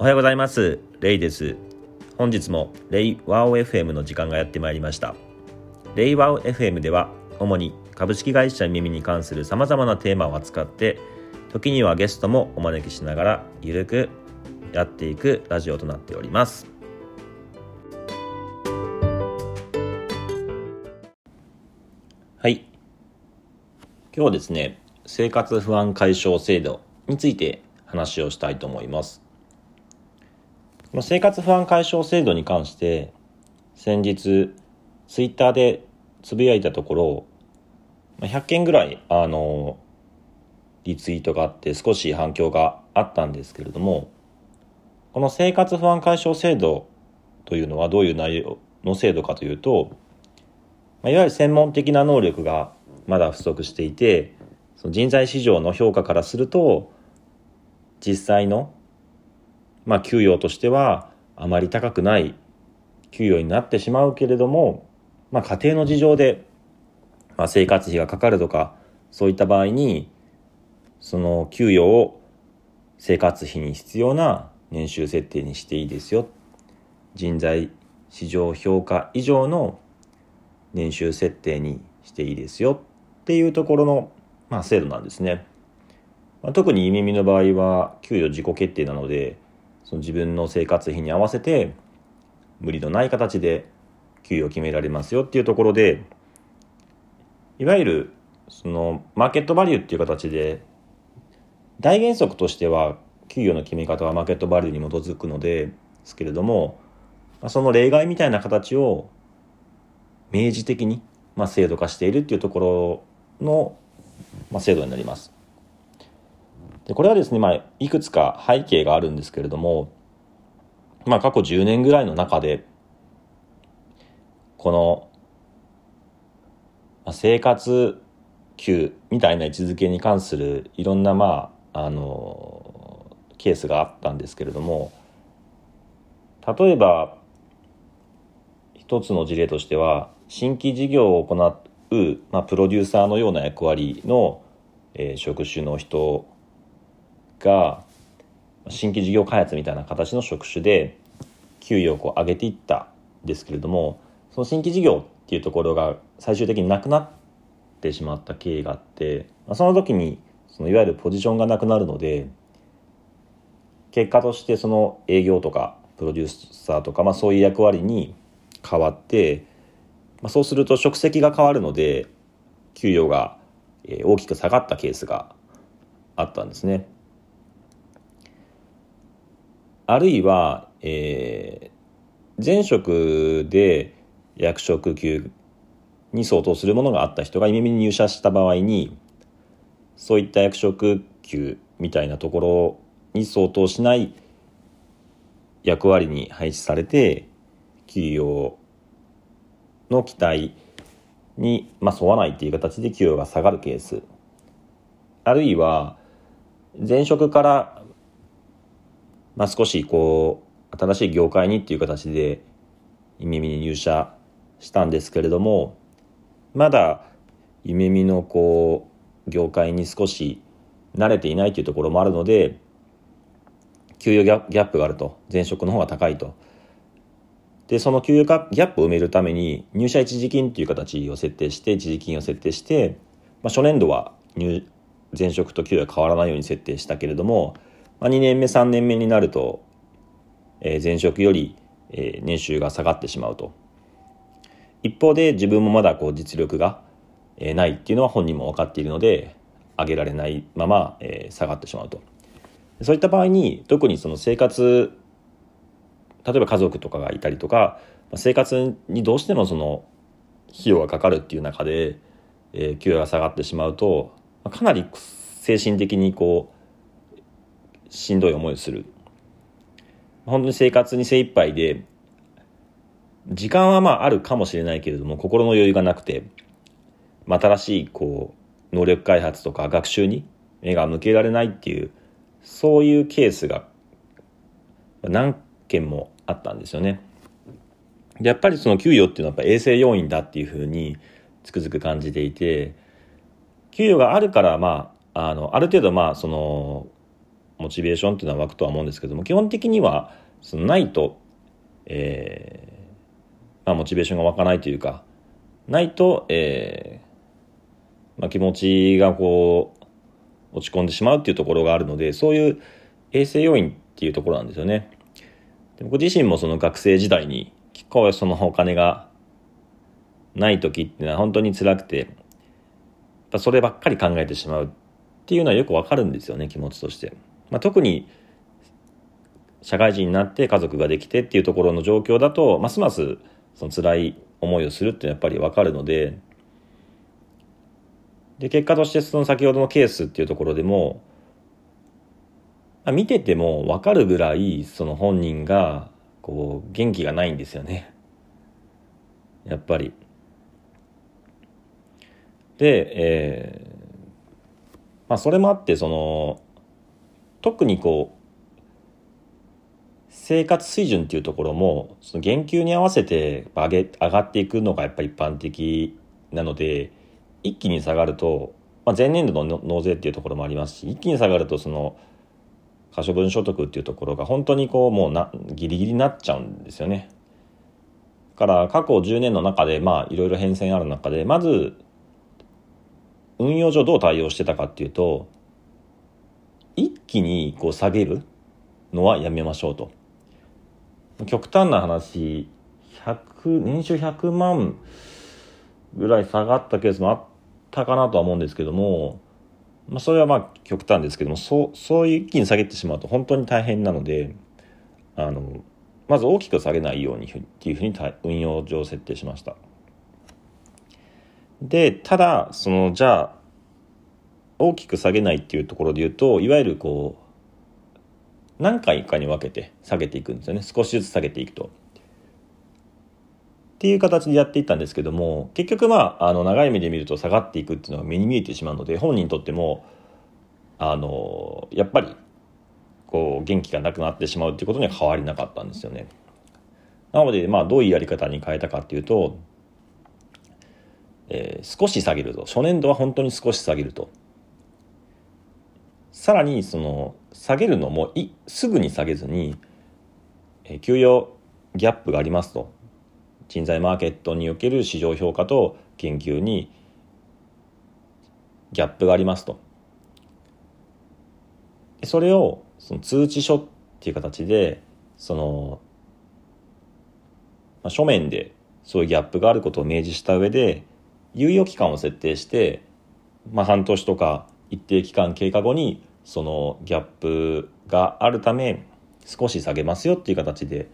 おはようございます。レイです。本日もレイワオ FM の時間がやってまいりました。レイワオ FM では主に株式会社耳に関する様々なテーマを扱って時にはゲストもお招きしながらゆるくやっていくラジオとなっております。はい。今日はですね生活不安解消制度について話をしたいと思います。の生活不安解消制度に関して、先日、ツイッターでつぶやいたところ、100件ぐらい、あの、リツイートがあって少し反響があったんですけれども、この生活不安解消制度というのはどういう内容の制度かというと、いわゆる専門的な能力がまだ不足していて、その人材市場の評価からすると、実際のまあ、給与としてはあまり高くない給与になってしまうけれども、まあ、家庭の事情で、まあ、生活費がかかるとかそういった場合にその給与を生活費に必要な年収設定にしていいですよ人材市場評価以上の年収設定にしていいですよっていうところの、まあ、制度なんですね。まあ、特に耳の場合は給与自己決定なのでその自分の生活費に合わせて無理のない形で給与を決められますよっていうところでいわゆるそのマーケットバリューっていう形で大原則としては給与の決め方はマーケットバリューに基づくのですけれどもその例外みたいな形を明示的に制度化しているっていうところの制度になります。でこれはですね、まあ、いくつか背景があるんですけれども、まあ、過去10年ぐらいの中で、この、まあ、生活給みたいな位置づけに関するいろんな、まあ、あの、ケースがあったんですけれども、例えば、一つの事例としては、新規事業を行う、まあ、プロデューサーのような役割の、えー、職種の人が新規事業開発みたいな形の職種で給与をこう上げていったんですけれどもその新規事業っていうところが最終的になくなってしまった経緯があってその時にそのいわゆるポジションがなくなるので結果としてその営業とかプロデューサーとか、まあ、そういう役割に変わって、まあ、そうすると職責が変わるので給与が大きく下がったケースがあったんですね。あるいは、えー、前職で役職級に相当するものがあった人が耳に入社した場合にそういった役職級みたいなところに相当しない役割に配置されて給与の期待に、まあ、沿わないっていう形で給与が下がるケース。あるいは前職からまあ、少しこう新しい業界にっていう形で夢見に入社したんですけれどもまだ夢見のこう業界に少し慣れていないというところもあるので給与ギャップがあると。前職の方が高いと。でその給与ギャップを埋めるために入社一時金という形を設定して一時金を設定して、まあ、初年度は入前職と給与が変わらないように設定したけれどもまあ、2年目3年目になると、えー、前職より、えー、年収が下がってしまうと。一方で自分もまだこう実力が、えー、ないっていうのは本人も分かっているので上げられないまま、えー、下がってしまうと。そういった場合に特にその生活例えば家族とかがいたりとか生活にどうしてもその費用がかかるっていう中で、えー、給与が下がってしまうとかなり精神的にこうしんどい思いをする本当に生活に精一杯で時間はまああるかもしれないけれども心の余裕がなくて、新しいこう能力開発とか学習に目が向けられないっていうそういうケースが何件もあったんですよね。でやっぱりその給与っていうのはやっぱ衛生要因だっていうふうにつくづく感じていて給与があるからまああのある程度まあそのモチベーションっていうのは湧くとは思うんですけども基本的にはそのないと、えーまあ、モチベーションが湧かないというかないと、えーまあ、気持ちがこう落ち込んでしまうっていうところがあるのでそういう衛生要因っていうところなんですよね。で僕自身もその学生時代に結構そのお金がない時っていうのは本当に辛くてそればっかり考えてしまうっていうのはよくわかるんですよね気持ちとして。まあ、特に社会人になって家族ができてっていうところの状況だとますますその辛い思いをするってやっぱりわかるのでで結果としてその先ほどのケースっていうところでもまあ見てても分かるぐらいその本人がこう元気がないんですよねやっぱり。で、えーまあ、それもあってその特にこう生活水準っていうところもその減給に合わせて上げ上がっていくのがやっぱり一般的なので一気に下がると、まあ、前年度の納税っていうところもありますし一気に下がるとその可処分所得っていうところが本当にこうもうなギリギリになっちゃうんですよね。から過去10年の中でまあいろいろ変遷ある中でまず運用上どう対応してたかっていうと一気にこう下げるのはやめましょうと極端な話年収100万ぐらい下がったケースもあったかなとは思うんですけども、まあ、それはまあ極端ですけどもそうそういう一気に下げてしまうと本当に大変なのであのまず大きく下げないようにっていうふうに運用上設定しました。でただそのじゃあ大きく下げないっていうところで言うといわゆるこう何回かに分けて下げていくんですよね少しずつ下げていくと。っていう形でやっていったんですけども結局まああの長い目で見ると下がっていくっていうのが目に見えてしまうので本人にとってもあのやっぱりこう元気がなくなってしまうっていうことには変わりなかったんですよね。なのでまあどういうやり方に変えたかっていうとえー、少し下げると初年度は本当に少し下げるとさらにその下げるのもいすぐに下げずに、えー、給与ギャップがありますと。人材マーケットにおける市場評価と研究にギャップがありますと。それをその通知書っていう形でその、まあ、書面でそういうギャップがあることを明示した上で猶予期間を設定して、まあ、半年とか一定期間経過後にそのギャップがあるため少し下げますよっていう形で、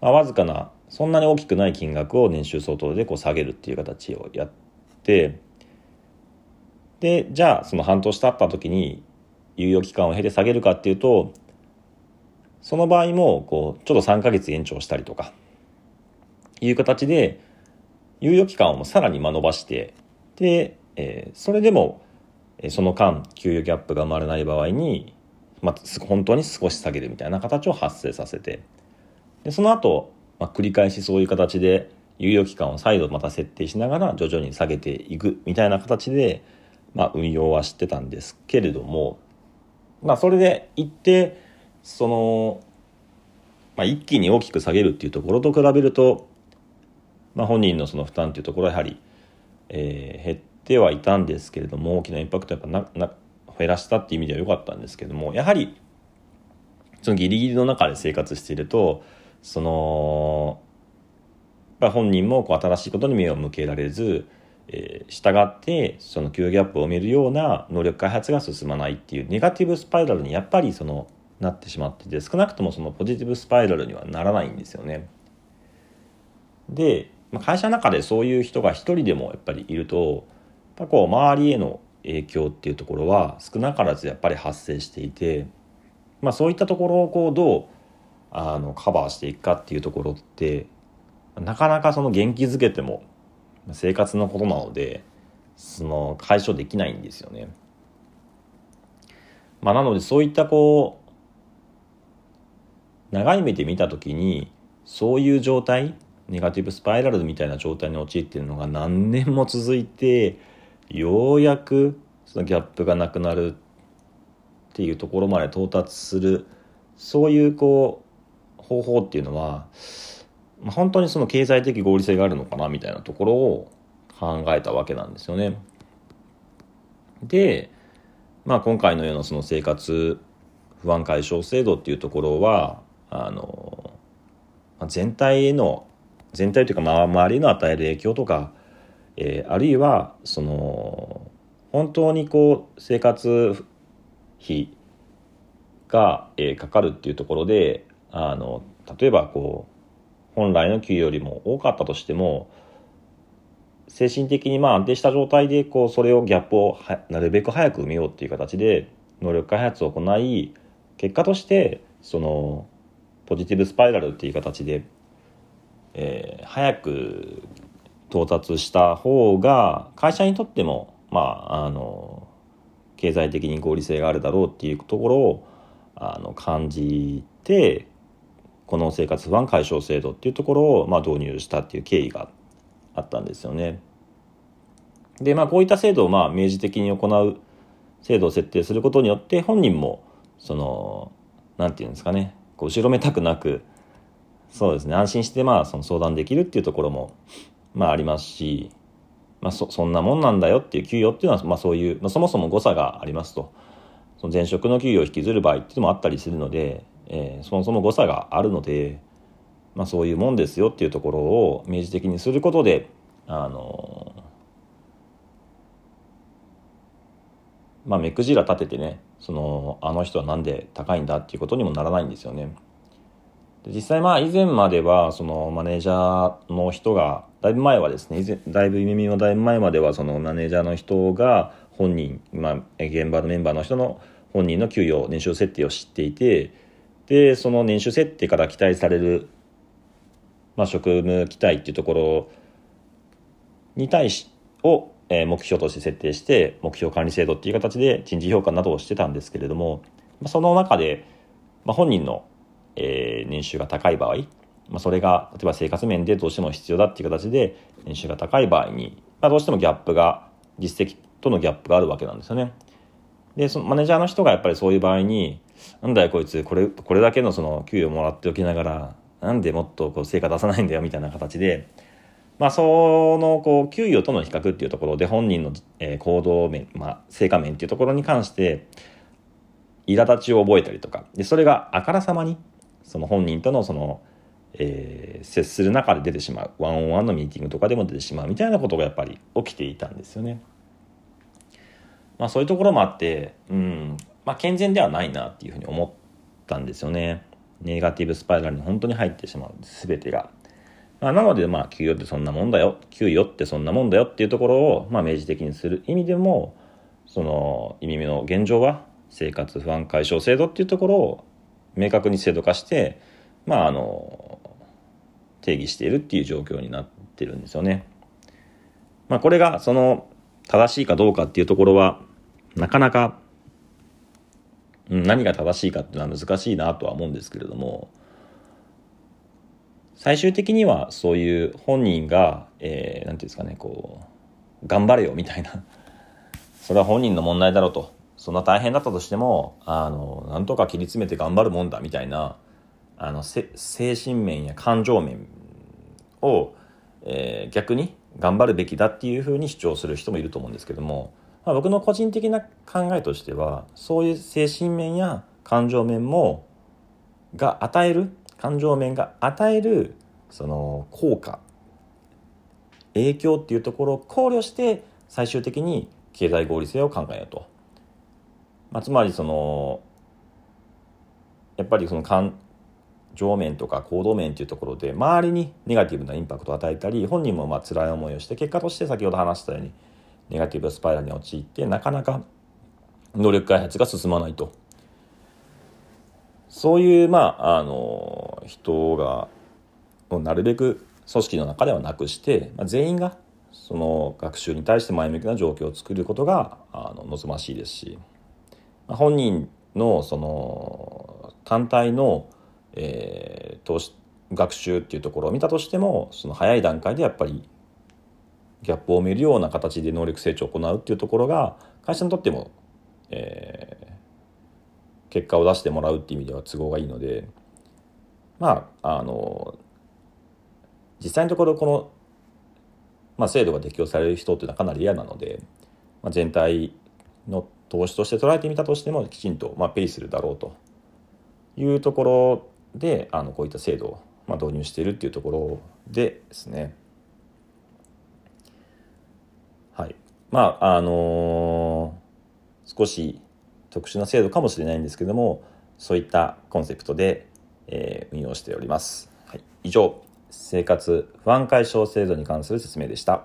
まあ、わずかなそんなに大きくない金額を年収相当でこう下げるっていう形をやってでじゃあその半年経った時に猶予期間を経て下げるかっていうとその場合もこうちょっと3ヶ月延長したりとかいう形で猶予期間をさらに伸ばしてで、えー、それでもその間給与ギャップが生まれない場合に、まあ、本当に少し下げるみたいな形を発生させてでその後、まあ、繰り返しそういう形で猶予期間を再度また設定しながら徐々に下げていくみたいな形で、まあ、運用はしてたんですけれども、まあ、それで一定その、まあ、一気に大きく下げるっていうところと比べるとまあ、本人のその負担というところはやはり、えー、減ってはいたんですけれども大きなインパクトやっぱなな減らしたっていう意味では良かったんですけどもやはりそのギリギリの中で生活しているとその本人もこう新しいことに目を向けられず、えー、従ってその給与ギャップを埋めるような能力開発が進まないっていうネガティブスパイラルにやっぱりそのなってしまってて少なくともそのポジティブスパイラルにはならないんですよね。で会社の中でそういう人が一人でもやっぱりいるとぱこう周りへの影響っていうところは少なからずやっぱり発生していて、まあ、そういったところをこうどうあのカバーしていくかっていうところってなかなかその元気づけても生活のことなのでその解消できないんですよね。まあ、なのでそういったこう長い目で見た時にそういう状態ネガティブスパイラルみたいな状態に陥っているのが何年も続いてようやくそのギャップがなくなるっていうところまで到達するそういうこう方法っていうのは、本当にその経済的合理性があるのかなみたいなところを考えたわけなんですよね。で、まあ、今回のようなその生活不安解消制度っていうところはあの全体への全体というか周りの与える影響とか、えー、あるいはその本当にこう生活費が、えー、かかるっていうところであの例えばこう本来の給与よりも多かったとしても精神的にまあ安定した状態でこうそれをギャップをなるべく早く埋めようっていう形で能力開発を行い結果としてそのポジティブスパイラルっていう形で、えー、早く到達した方が会社にとってもまああの経済的に合理性があるだろうっていうところをあの感じてこの生活不安解消制度っていうところをまあ導入したっていう経緯があったんですよね。でまあこういった制度をまあ明示的に行う制度を設定することによって本人もその何て言うんですかねこう後ろめたくなくそうですね安心してまあその相談できるっていうところもまあありますし、まあそ、そんなもんなんだよっていう給与っていうのはまあそういう、まあ、そもそも誤差がありますとその前職の給与を引きずる場合っていうのもあったりするので、えー、そもそも誤差があるのでまあ、そういうもんですよっていうところを明示的にすることであのまあ目くじら立ててねそのあの人はなんで高いんだっていうことにもならないんですよね。で実際まあ以前まではそのマネージャーの人がだいぶ前はですねだいぶ耳のだいぶ前まではそのマネージャーの人が本人、まあ、現場のメンバーの人の本人の給与年収設定を知っていてでその年収設定から期待されるまあ、職務期待っていうところに対しを、目標として設定して目標管理制度っていう形で人事評価などをしてたんですけれども、その中で、まあ、本人の、え年収が高い場合、まあ、それが例えば生活面でどうしても必要だっていう形で年収が高い場合に、まあ、どうしてもギャップが実績とのギャップがあるわけなんですよね。でそのマネージャーの人がやっぱりそういう場合になんだよこいつこれこれだけのその給与もらっておきながらなんでもっとこう成果出さないんだよみたいな形で、まあ、そのこう給与との比較っていうところで本人の、え行動面、まあ、成果面っていうところに関して苛立ちを覚えたりとかでそれがあからさまにその本人とのその、えー、接する中で出てしまうワンオンワンのミーティングとかでも出てしまうみたいなことがやっぱり起きていたんですよね。まあ、そういうところもあって、うんまあ、健全ではないなっていうふうに思ったんですよね。ネガティブスパイラルに本当に入ってしまう全てが。まあ、なので、まあ、給与ってそんなもんだよ、給与ってそんなもんだよっていうところを、まあ、明示的にする意味でも、その、意味の現状は、生活不安解消制度っていうところを明確に制度化して、まあ、あの、定義しているっていう状況になってるんですよね。まあ、これが、その、正しいかどうかっていうところは、なかなか何が正しいかっていうのは難しいなとは思うんですけれども最終的にはそういう本人が、えー、ていうんですかねこう頑張れよみたいな それは本人の問題だろうとそんな大変だったとしてもあのなんとか切り詰めて頑張るもんだみたいなあの精神面や感情面を、えー、逆に頑張るべきだっていうふうに主張する人もいると思うんですけどもまあ、僕の個人的な考えとしてはそういう精神面や感情面もが与える感情面が与えるその効果影響っていうところを考慮して最終的に経済合理性を考えようと、まあ、つまりそのやっぱりその感情面とか行動面っていうところで周りにネガティブなインパクトを与えたり本人もまあ辛い思いをして結果として先ほど話したようにネガティブスパイラルに陥ってなかなか能力開発が進まないと。そういうまああの人がなるべく組織の中ではなくして、まあ、全員がその学習に対して前向きな状況を作ることがあの望ましいですし、まあ、本人のその単体の、えー、投資学習っていうところを見たとしてもその早い段階でやっぱりギャップを埋めるような形で能力成長を行うっていうところが会社にとっても、えー、結果を出してもらうっていう意味では都合がいいのでまああの実際のところこの、まあ、制度が適用される人っていうのはかなり嫌なので、まあ、全体の投資として捉えてみたとしてもきちんと、まあ、ペイするだろうというところであのこういった制度を、まあ、導入しているっていうところでですね。はい。まああのー、少し特殊な制度かもしれないんですけどもそういったコンセプトで、えー、運用しております、はい、以上生活不安解消制度に関する説明でした。